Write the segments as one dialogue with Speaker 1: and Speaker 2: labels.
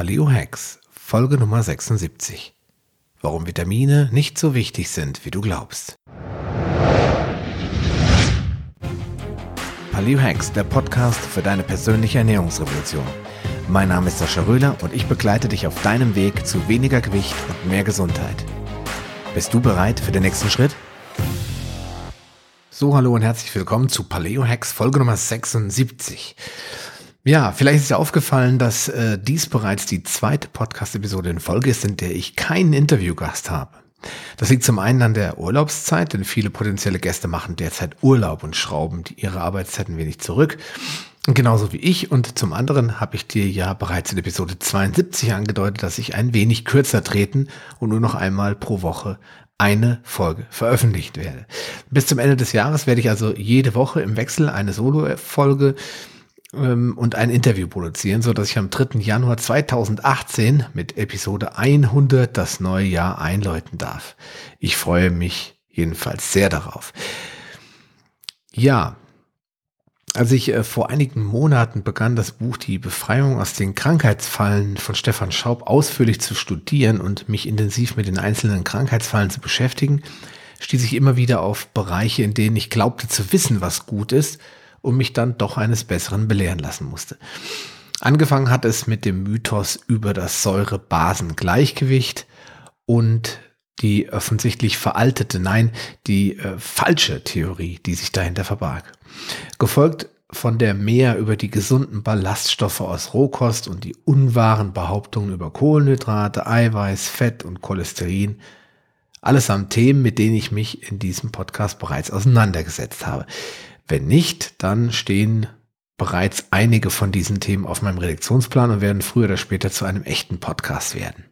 Speaker 1: Paleo Hacks, Folge Nummer 76. Warum Vitamine nicht so wichtig sind, wie du glaubst. Paleo Hacks, der Podcast für deine persönliche Ernährungsrevolution. Mein Name ist Sascha Röhler und ich begleite dich auf deinem Weg zu weniger Gewicht und mehr Gesundheit. Bist du bereit für den nächsten Schritt? So, hallo und herzlich willkommen zu Paleo Hacks, Folge Nummer 76. Ja, vielleicht ist dir aufgefallen, dass äh, dies bereits die zweite Podcast-Episode in Folge ist, in der ich keinen Interviewgast habe. Das liegt zum einen an der Urlaubszeit, denn viele potenzielle Gäste machen derzeit Urlaub und schrauben ihre Arbeitszeiten wenig zurück. Genauso wie ich. Und zum anderen habe ich dir ja bereits in Episode 72 angedeutet, dass ich ein wenig kürzer treten und nur noch einmal pro Woche eine Folge veröffentlicht werde. Bis zum Ende des Jahres werde ich also jede Woche im Wechsel eine Solo-Folge ähm, und ein Interview produzieren, so dass ich am 3. Januar 2018 mit Episode 100 das neue Jahr einläuten darf. Ich freue mich jedenfalls sehr darauf. Ja, als ich äh, vor einigen Monaten begann, das Buch Die Befreiung aus den Krankheitsfallen von Stefan Schaub ausführlich zu studieren und mich intensiv mit den einzelnen Krankheitsfallen zu beschäftigen, stieß ich immer wieder auf Bereiche, in denen ich glaubte zu wissen, was gut ist und mich dann doch eines Besseren belehren lassen musste. Angefangen hat es mit dem Mythos über das Säure-Basen-Gleichgewicht und die offensichtlich veraltete, nein, die äh, falsche Theorie, die sich dahinter verbarg. Gefolgt von der mehr über die gesunden Ballaststoffe aus Rohkost und die unwahren Behauptungen über Kohlenhydrate, Eiweiß, Fett und Cholesterin. Allesamt Themen, mit denen ich mich in diesem Podcast bereits auseinandergesetzt habe. Wenn nicht, dann stehen bereits einige von diesen Themen auf meinem Redaktionsplan und werden früher oder später zu einem echten Podcast werden.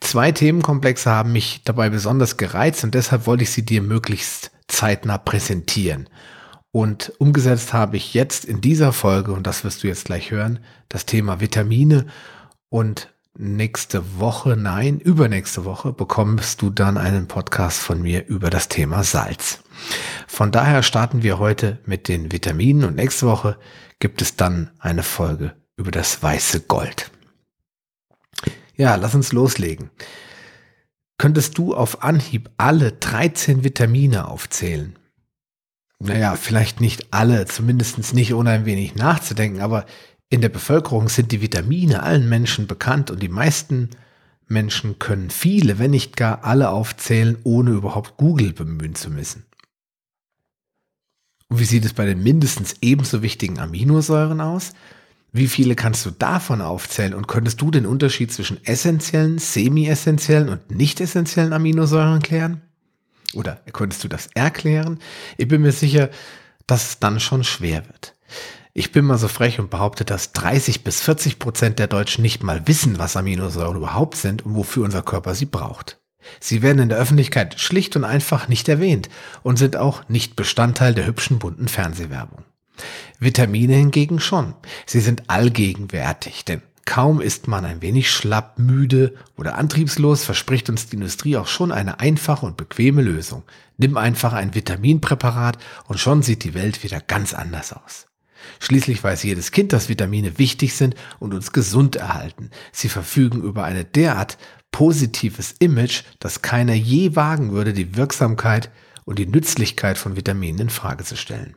Speaker 1: Zwei Themenkomplexe haben mich dabei besonders gereizt und deshalb wollte ich sie dir möglichst zeitnah präsentieren. Und umgesetzt habe ich jetzt in dieser Folge, und das wirst du jetzt gleich hören, das Thema Vitamine und nächste Woche, nein, übernächste Woche bekommst du dann einen Podcast von mir über das Thema Salz. Von daher starten wir heute mit den Vitaminen und nächste Woche gibt es dann eine Folge über das weiße Gold. Ja, lass uns loslegen. Könntest du auf Anhieb alle 13 Vitamine aufzählen? Naja, vielleicht nicht alle, zumindest nicht ohne ein wenig nachzudenken, aber in der Bevölkerung sind die Vitamine allen Menschen bekannt und die meisten Menschen können viele, wenn nicht gar alle aufzählen, ohne überhaupt Google bemühen zu müssen. Und wie sieht es bei den mindestens ebenso wichtigen Aminosäuren aus? Wie viele kannst du davon aufzählen und könntest du den Unterschied zwischen essentiellen, semi-essentiellen und nicht essentiellen Aminosäuren klären? Oder könntest du das erklären? Ich bin mir sicher, dass es dann schon schwer wird. Ich bin mal so frech und behaupte, dass 30 bis 40 Prozent der Deutschen nicht mal wissen, was Aminosäuren überhaupt sind und wofür unser Körper sie braucht. Sie werden in der Öffentlichkeit schlicht und einfach nicht erwähnt und sind auch nicht Bestandteil der hübschen bunten Fernsehwerbung. Vitamine hingegen schon. Sie sind allgegenwärtig, denn kaum ist man ein wenig schlapp, müde oder antriebslos, verspricht uns die Industrie auch schon eine einfache und bequeme Lösung. Nimm einfach ein Vitaminpräparat und schon sieht die Welt wieder ganz anders aus. Schließlich weiß jedes Kind, dass Vitamine wichtig sind und uns gesund erhalten. Sie verfügen über eine derart positives Image, dass keiner je wagen würde, die Wirksamkeit und die Nützlichkeit von Vitaminen in Frage zu stellen.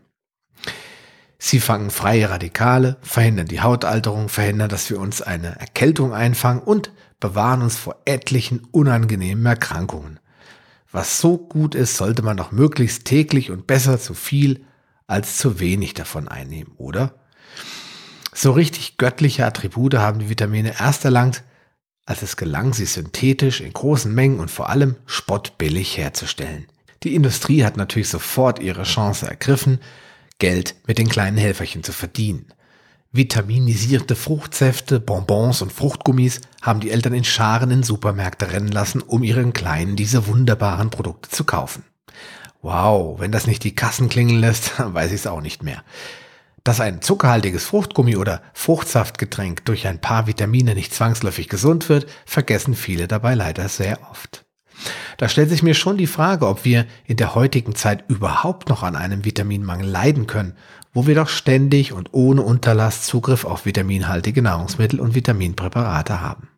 Speaker 1: Sie fangen freie Radikale, verhindern die Hautalterung, verhindern, dass wir uns eine Erkältung einfangen und bewahren uns vor etlichen unangenehmen Erkrankungen. Was so gut ist, sollte man doch möglichst täglich und besser zu viel als zu wenig davon einnehmen, oder? So richtig göttliche Attribute haben die Vitamine erst erlangt, als es gelang, sie synthetisch in großen Mengen und vor allem spottbillig herzustellen. Die Industrie hat natürlich sofort ihre Chance ergriffen, Geld mit den kleinen Helferchen zu verdienen. Vitaminisierte Fruchtsäfte, Bonbons und Fruchtgummis haben die Eltern in Scharen in Supermärkte rennen lassen, um ihren Kleinen diese wunderbaren Produkte zu kaufen. Wow, wenn das nicht die Kassen klingeln lässt, weiß ich es auch nicht mehr. Dass ein zuckerhaltiges Fruchtgummi oder Fruchtsaftgetränk durch ein paar Vitamine nicht zwangsläufig gesund wird, vergessen viele dabei leider sehr oft. Da stellt sich mir schon die Frage, ob wir in der heutigen Zeit überhaupt noch an einem Vitaminmangel leiden können, wo wir doch ständig und ohne Unterlass Zugriff auf vitaminhaltige Nahrungsmittel und Vitaminpräparate haben.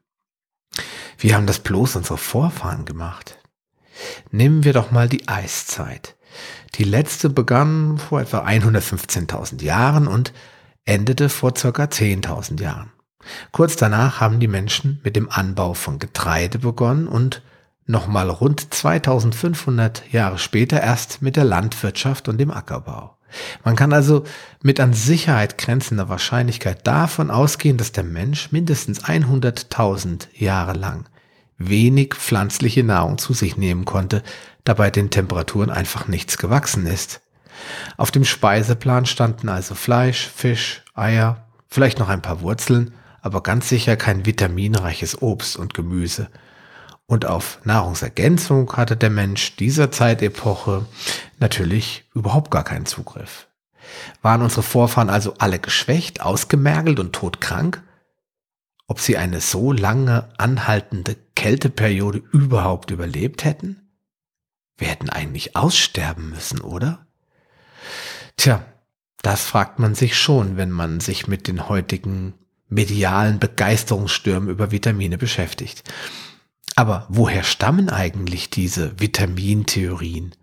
Speaker 1: Wie haben das bloß unsere Vorfahren gemacht? Nehmen wir doch mal die Eiszeit. Die letzte begann vor etwa 115.000 Jahren und endete vor circa 10.000 Jahren. Kurz danach haben die Menschen mit dem Anbau von Getreide begonnen und nochmal rund 2500 Jahre später erst mit der Landwirtschaft und dem Ackerbau. Man kann also mit an Sicherheit grenzender Wahrscheinlichkeit davon ausgehen, dass der Mensch mindestens 100.000 Jahre lang wenig pflanzliche Nahrung zu sich nehmen konnte, da bei den Temperaturen einfach nichts gewachsen ist. Auf dem Speiseplan standen also Fleisch, Fisch, Eier, vielleicht noch ein paar Wurzeln, aber ganz sicher kein vitaminreiches Obst und Gemüse. Und auf Nahrungsergänzung hatte der Mensch dieser Zeitepoche natürlich überhaupt gar keinen Zugriff. Waren unsere Vorfahren also alle geschwächt, ausgemergelt und todkrank? Ob sie eine so lange anhaltende Kälteperiode überhaupt überlebt hätten? Wir hätten eigentlich aussterben müssen, oder? Tja, das fragt man sich schon, wenn man sich mit den heutigen medialen Begeisterungsstürmen über Vitamine beschäftigt. Aber woher stammen eigentlich diese Vitamintheorien?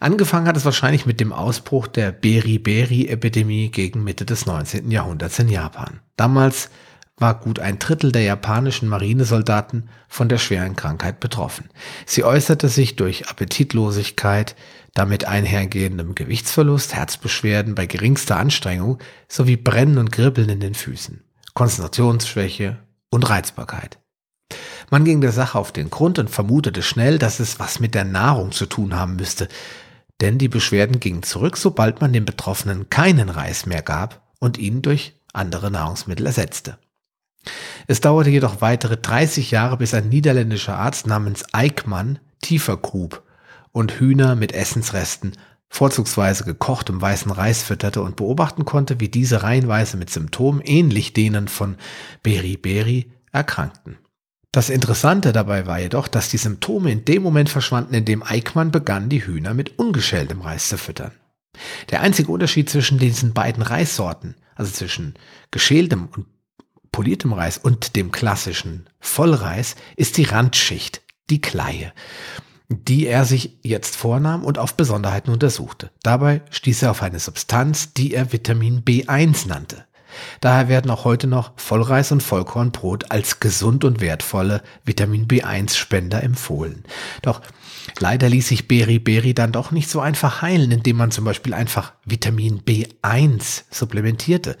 Speaker 1: Angefangen hat es wahrscheinlich mit dem Ausbruch der Beriberi-Epidemie gegen Mitte des 19. Jahrhunderts in Japan. Damals war gut ein Drittel der japanischen Marinesoldaten von der schweren Krankheit betroffen. Sie äußerte sich durch Appetitlosigkeit, damit einhergehendem Gewichtsverlust, Herzbeschwerden bei geringster Anstrengung sowie Brennen und Kribbeln in den Füßen, Konzentrationsschwäche und Reizbarkeit. Man ging der Sache auf den Grund und vermutete schnell, dass es was mit der Nahrung zu tun haben müsste, denn die Beschwerden gingen zurück, sobald man den Betroffenen keinen Reis mehr gab und ihn durch andere Nahrungsmittel ersetzte. Es dauerte jedoch weitere 30 Jahre, bis ein niederländischer Arzt namens Eickmann tiefer grub und Hühner mit Essensresten, vorzugsweise gekochtem weißen Reis fütterte und beobachten konnte, wie diese reihenweise mit Symptomen ähnlich denen von Beriberi erkrankten. Das Interessante dabei war jedoch, dass die Symptome in dem Moment verschwanden, in dem Eickmann begann, die Hühner mit ungeschältem Reis zu füttern. Der einzige Unterschied zwischen diesen beiden Reissorten, also zwischen geschältem und poliertem Reis und dem klassischen Vollreis, ist die Randschicht, die Kleie, die er sich jetzt vornahm und auf Besonderheiten untersuchte. Dabei stieß er auf eine Substanz, die er Vitamin B1 nannte. Daher werden auch heute noch Vollreis und Vollkornbrot als gesund und wertvolle Vitamin B1-Spender empfohlen. Doch leider ließ sich Beriberi dann doch nicht so einfach heilen, indem man zum Beispiel einfach Vitamin B1 supplementierte.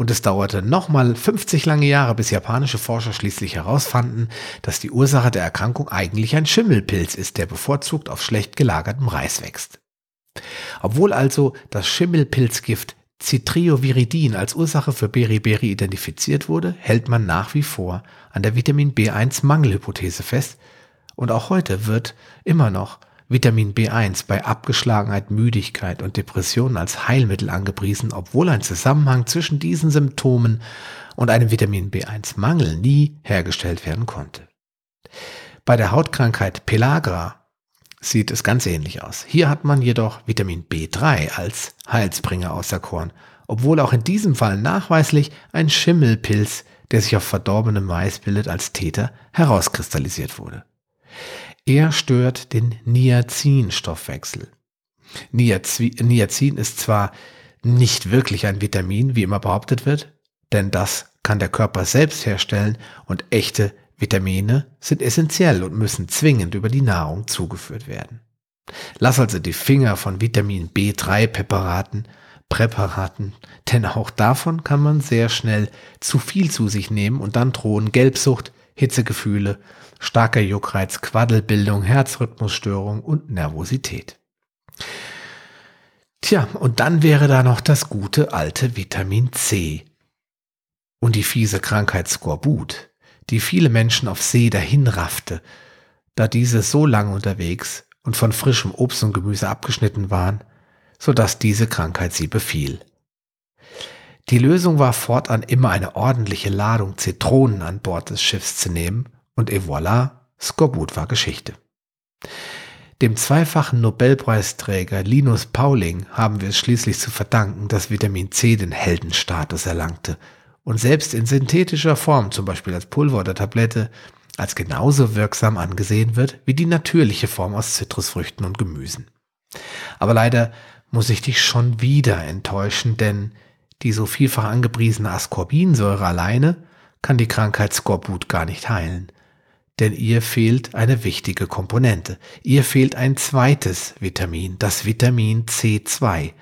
Speaker 1: Und es dauerte nochmal 50 lange Jahre, bis japanische Forscher schließlich herausfanden, dass die Ursache der Erkrankung eigentlich ein Schimmelpilz ist, der bevorzugt auf schlecht gelagertem Reis wächst. Obwohl also das Schimmelpilzgift Citrioviridin als Ursache für Beriberi identifiziert wurde, hält man nach wie vor an der Vitamin B1-Mangelhypothese fest und auch heute wird immer noch Vitamin B1 bei Abgeschlagenheit, Müdigkeit und Depressionen als Heilmittel angepriesen, obwohl ein Zusammenhang zwischen diesen Symptomen und einem Vitamin B1-Mangel nie hergestellt werden konnte. Bei der Hautkrankheit Pelagra sieht es ganz ähnlich aus. Hier hat man jedoch Vitamin B3 als Heilsbringer auserkoren, obwohl auch in diesem Fall nachweislich ein Schimmelpilz, der sich auf verdorbenem Mais bildet, als Täter herauskristallisiert wurde. Er stört den Niacin-Stoffwechsel. Niacin ist zwar nicht wirklich ein Vitamin, wie immer behauptet wird, denn das kann der Körper selbst herstellen und echte Vitamine sind essentiell und müssen zwingend über die Nahrung zugeführt werden. Lass also die Finger von Vitamin B3-Präparaten, Präparaten, denn auch davon kann man sehr schnell zu viel zu sich nehmen und dann drohen Gelbsucht, Hitzegefühle, starker Juckreiz, Quaddelbildung, Herzrhythmusstörung und Nervosität. Tja, und dann wäre da noch das gute alte Vitamin C und die fiese Krankheit Skorbut die viele Menschen auf See dahinraffte, da diese so lang unterwegs und von frischem Obst und Gemüse abgeschnitten waren, so dass diese Krankheit sie befiel. Die Lösung war fortan immer eine ordentliche Ladung Zitronen an Bord des Schiffs zu nehmen und et voilà, Skorbut war Geschichte. Dem zweifachen Nobelpreisträger Linus Pauling haben wir es schließlich zu verdanken, dass Vitamin C den Heldenstatus erlangte und selbst in synthetischer Form, zum Beispiel als Pulver oder Tablette, als genauso wirksam angesehen wird wie die natürliche Form aus Zitrusfrüchten und Gemüsen. Aber leider muss ich dich schon wieder enttäuschen, denn die so vielfach angepriesene Ascorbinsäure alleine kann die Krankheit Skorbut gar nicht heilen denn ihr fehlt eine wichtige Komponente. Ihr fehlt ein zweites Vitamin, das Vitamin C2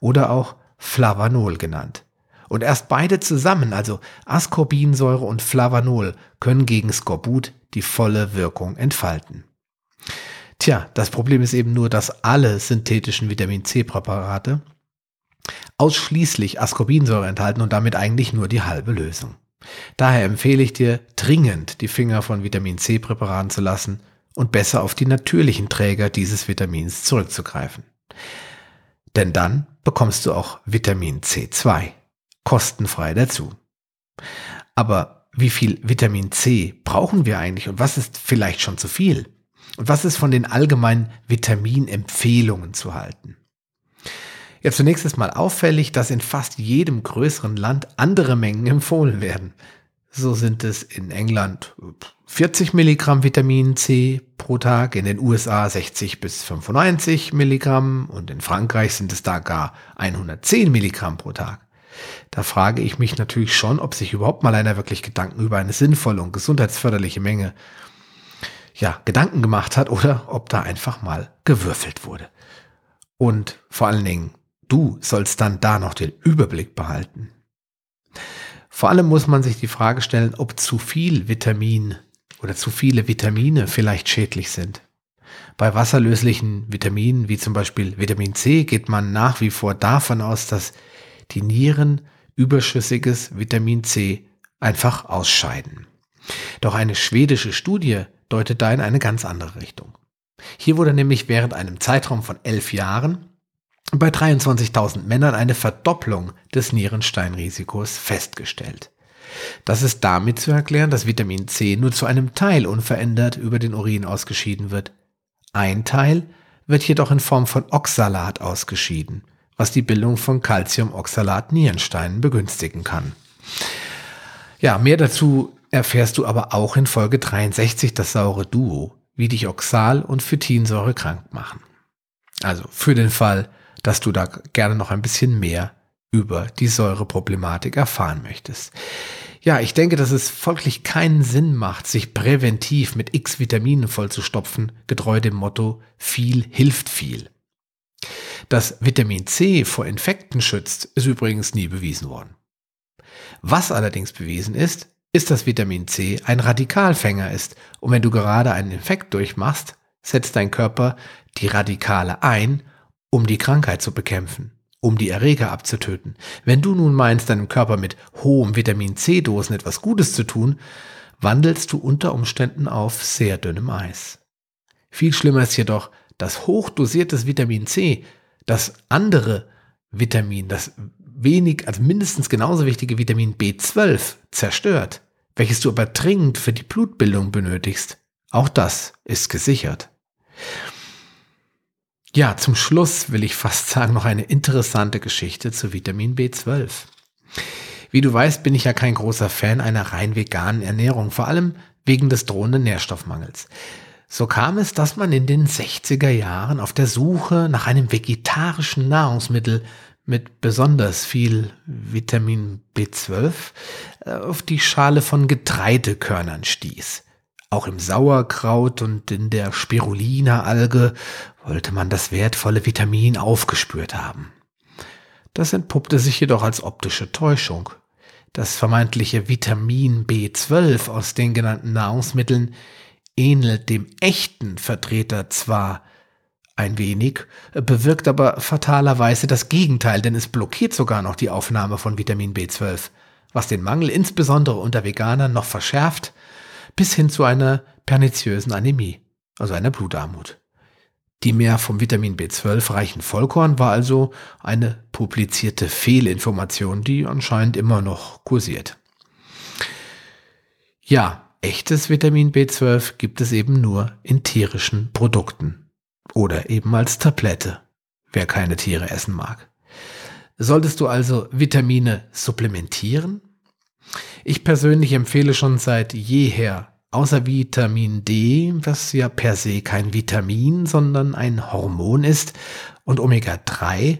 Speaker 1: oder auch Flavanol genannt. Und erst beide zusammen, also Ascorbinsäure und Flavanol, können gegen Skorbut die volle Wirkung entfalten. Tja, das Problem ist eben nur, dass alle synthetischen Vitamin C-Präparate ausschließlich Ascorbinsäure enthalten und damit eigentlich nur die halbe Lösung. Daher empfehle ich dir dringend, die Finger von Vitamin C Präparaten zu lassen und besser auf die natürlichen Träger dieses Vitamins zurückzugreifen. Denn dann bekommst du auch Vitamin C2 kostenfrei dazu. Aber wie viel Vitamin C brauchen wir eigentlich und was ist vielleicht schon zu viel? Und was ist von den allgemeinen Vitaminempfehlungen zu halten? Ja, zunächst ist mal auffällig, dass in fast jedem größeren Land andere Mengen empfohlen werden. So sind es in England 40 Milligramm Vitamin C pro Tag, in den USA 60 bis 95 Milligramm und in Frankreich sind es da gar 110 Milligramm pro Tag. Da frage ich mich natürlich schon, ob sich überhaupt mal einer wirklich Gedanken über eine sinnvolle und gesundheitsförderliche Menge ja, Gedanken gemacht hat oder ob da einfach mal gewürfelt wurde. Und vor allen Dingen, Du sollst dann da noch den Überblick behalten. Vor allem muss man sich die Frage stellen, ob zu viel Vitamin oder zu viele Vitamine vielleicht schädlich sind. Bei wasserlöslichen Vitaminen wie zum Beispiel Vitamin C geht man nach wie vor davon aus, dass die Nieren überschüssiges Vitamin C einfach ausscheiden. Doch eine schwedische Studie deutet da in eine ganz andere Richtung. Hier wurde nämlich während einem Zeitraum von elf Jahren bei 23.000 Männern eine Verdopplung des Nierensteinrisikos festgestellt. Das ist damit zu erklären, dass Vitamin C nur zu einem Teil unverändert über den Urin ausgeschieden wird. Ein Teil wird jedoch in Form von Oxalat ausgeschieden, was die Bildung von Calciumoxalat-Nierensteinen begünstigen kann. Ja, mehr dazu erfährst du aber auch in Folge 63 das saure Duo, wie dich Oxal und Phytinsäure krank machen. Also für den Fall, dass du da gerne noch ein bisschen mehr über die Säureproblematik erfahren möchtest. Ja, ich denke, dass es folglich keinen Sinn macht, sich präventiv mit x Vitaminen vollzustopfen, getreu dem Motto viel hilft viel. Dass Vitamin C vor Infekten schützt, ist übrigens nie bewiesen worden. Was allerdings bewiesen ist, ist, dass Vitamin C ein Radikalfänger ist und wenn du gerade einen Infekt durchmachst, setzt dein Körper die Radikale ein um die Krankheit zu bekämpfen, um die Erreger abzutöten. Wenn du nun meinst, deinem Körper mit hohem Vitamin C-Dosen etwas Gutes zu tun, wandelst du unter Umständen auf sehr dünnem Eis. Viel schlimmer ist jedoch, dass hochdosiertes Vitamin C das andere Vitamin, das wenig, also mindestens genauso wichtige Vitamin B12 zerstört, welches du aber dringend für die Blutbildung benötigst. Auch das ist gesichert. Ja, zum Schluss will ich fast sagen noch eine interessante Geschichte zu Vitamin B12. Wie du weißt, bin ich ja kein großer Fan einer rein veganen Ernährung, vor allem wegen des drohenden Nährstoffmangels. So kam es, dass man in den 60er Jahren auf der Suche nach einem vegetarischen Nahrungsmittel mit besonders viel Vitamin B12 äh, auf die Schale von Getreidekörnern stieß. Auch im Sauerkraut und in der Spirulina-Alge wollte man das wertvolle Vitamin aufgespürt haben. Das entpuppte sich jedoch als optische Täuschung. Das vermeintliche Vitamin B12 aus den genannten Nahrungsmitteln ähnelt dem echten Vertreter zwar ein wenig, bewirkt aber fatalerweise das Gegenteil, denn es blockiert sogar noch die Aufnahme von Vitamin B12, was den Mangel insbesondere unter Veganern noch verschärft bis hin zu einer perniziösen Anämie, also einer Blutarmut. Die mehr vom Vitamin B12 reichen Vollkorn war also eine publizierte Fehlinformation, die anscheinend immer noch kursiert. Ja, echtes Vitamin B12 gibt es eben nur in tierischen Produkten oder eben als Tablette, wer keine Tiere essen mag. Solltest du also Vitamine supplementieren? Ich persönlich empfehle schon seit jeher außer Vitamin D, was ja per se kein Vitamin, sondern ein Hormon ist, und Omega-3,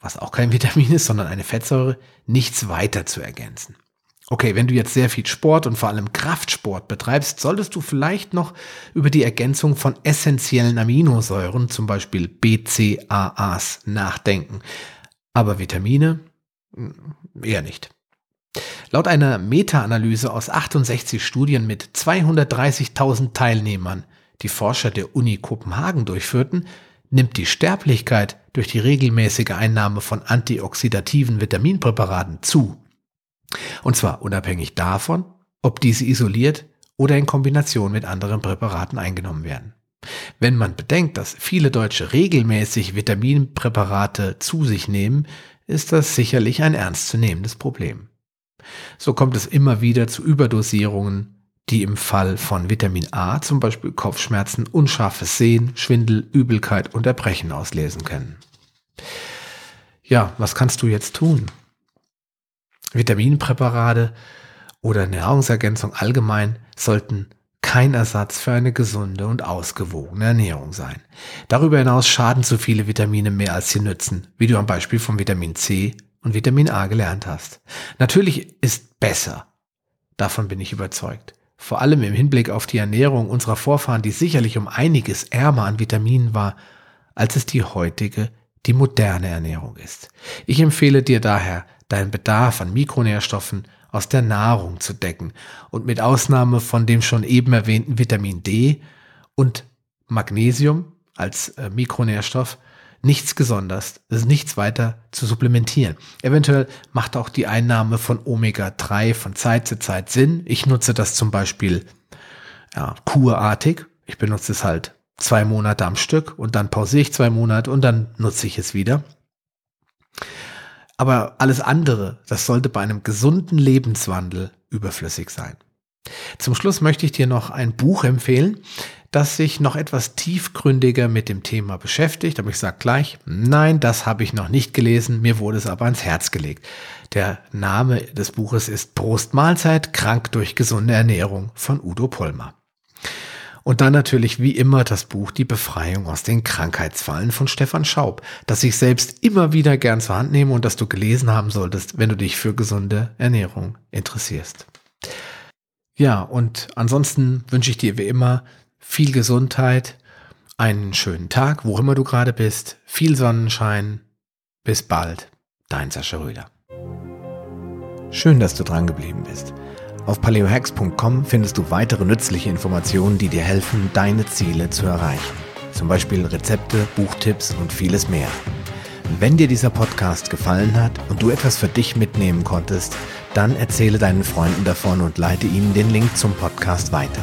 Speaker 1: was auch kein Vitamin ist, sondern eine Fettsäure, nichts weiter zu ergänzen. Okay, wenn du jetzt sehr viel Sport und vor allem Kraftsport betreibst, solltest du vielleicht noch über die Ergänzung von essentiellen Aminosäuren, zum Beispiel BCAAs, nachdenken. Aber Vitamine eher nicht. Laut einer Meta-Analyse aus 68 Studien mit 230.000 Teilnehmern, die Forscher der Uni Kopenhagen durchführten, nimmt die Sterblichkeit durch die regelmäßige Einnahme von antioxidativen Vitaminpräparaten zu. Und zwar unabhängig davon, ob diese isoliert oder in Kombination mit anderen Präparaten eingenommen werden. Wenn man bedenkt, dass viele Deutsche regelmäßig Vitaminpräparate zu sich nehmen, ist das sicherlich ein ernstzunehmendes Problem. So kommt es immer wieder zu Überdosierungen, die im Fall von Vitamin A zum Beispiel Kopfschmerzen, unscharfes Sehen, Schwindel, Übelkeit und Erbrechen auslesen können. Ja, was kannst du jetzt tun? Vitaminpräparate oder Nahrungsergänzung allgemein sollten kein Ersatz für eine gesunde und ausgewogene Ernährung sein. Darüber hinaus schaden zu viele Vitamine mehr als sie nützen, wie du am Beispiel von Vitamin C und Vitamin A gelernt hast. Natürlich ist besser. Davon bin ich überzeugt. Vor allem im Hinblick auf die Ernährung unserer Vorfahren, die sicherlich um einiges ärmer an Vitaminen war, als es die heutige, die moderne Ernährung ist. Ich empfehle dir daher, deinen Bedarf an Mikronährstoffen aus der Nahrung zu decken und mit Ausnahme von dem schon eben erwähnten Vitamin D und Magnesium als äh, Mikronährstoff nichts gesonders, es ist nichts weiter zu supplementieren. Eventuell macht auch die Einnahme von Omega-3 von Zeit zu Zeit Sinn. Ich nutze das zum Beispiel ja, kurartig. Ich benutze es halt zwei Monate am Stück und dann pausiere ich zwei Monate und dann nutze ich es wieder. Aber alles andere, das sollte bei einem gesunden Lebenswandel überflüssig sein. Zum Schluss möchte ich dir noch ein Buch empfehlen das sich noch etwas tiefgründiger mit dem Thema beschäftigt. Aber ich sage gleich, nein, das habe ich noch nicht gelesen, mir wurde es aber ans Herz gelegt. Der Name des Buches ist Prost Mahlzeit, krank durch gesunde Ernährung von Udo Pollmer. Und dann natürlich wie immer das Buch Die Befreiung aus den Krankheitsfallen von Stefan Schaub, das ich selbst immer wieder gern zur Hand nehme und das du gelesen haben solltest, wenn du dich für gesunde Ernährung interessierst. Ja, und ansonsten wünsche ich dir wie immer viel Gesundheit, einen schönen Tag, wo immer du gerade bist, viel Sonnenschein. Bis bald, dein Sascha Röder. Schön, dass du dran geblieben bist. Auf paleohacks.com findest du weitere nützliche Informationen, die dir helfen, deine Ziele zu erreichen. Zum Beispiel Rezepte, Buchtipps und vieles mehr. Wenn dir dieser Podcast gefallen hat und du etwas für dich mitnehmen konntest, dann erzähle deinen Freunden davon und leite ihnen den Link zum Podcast weiter.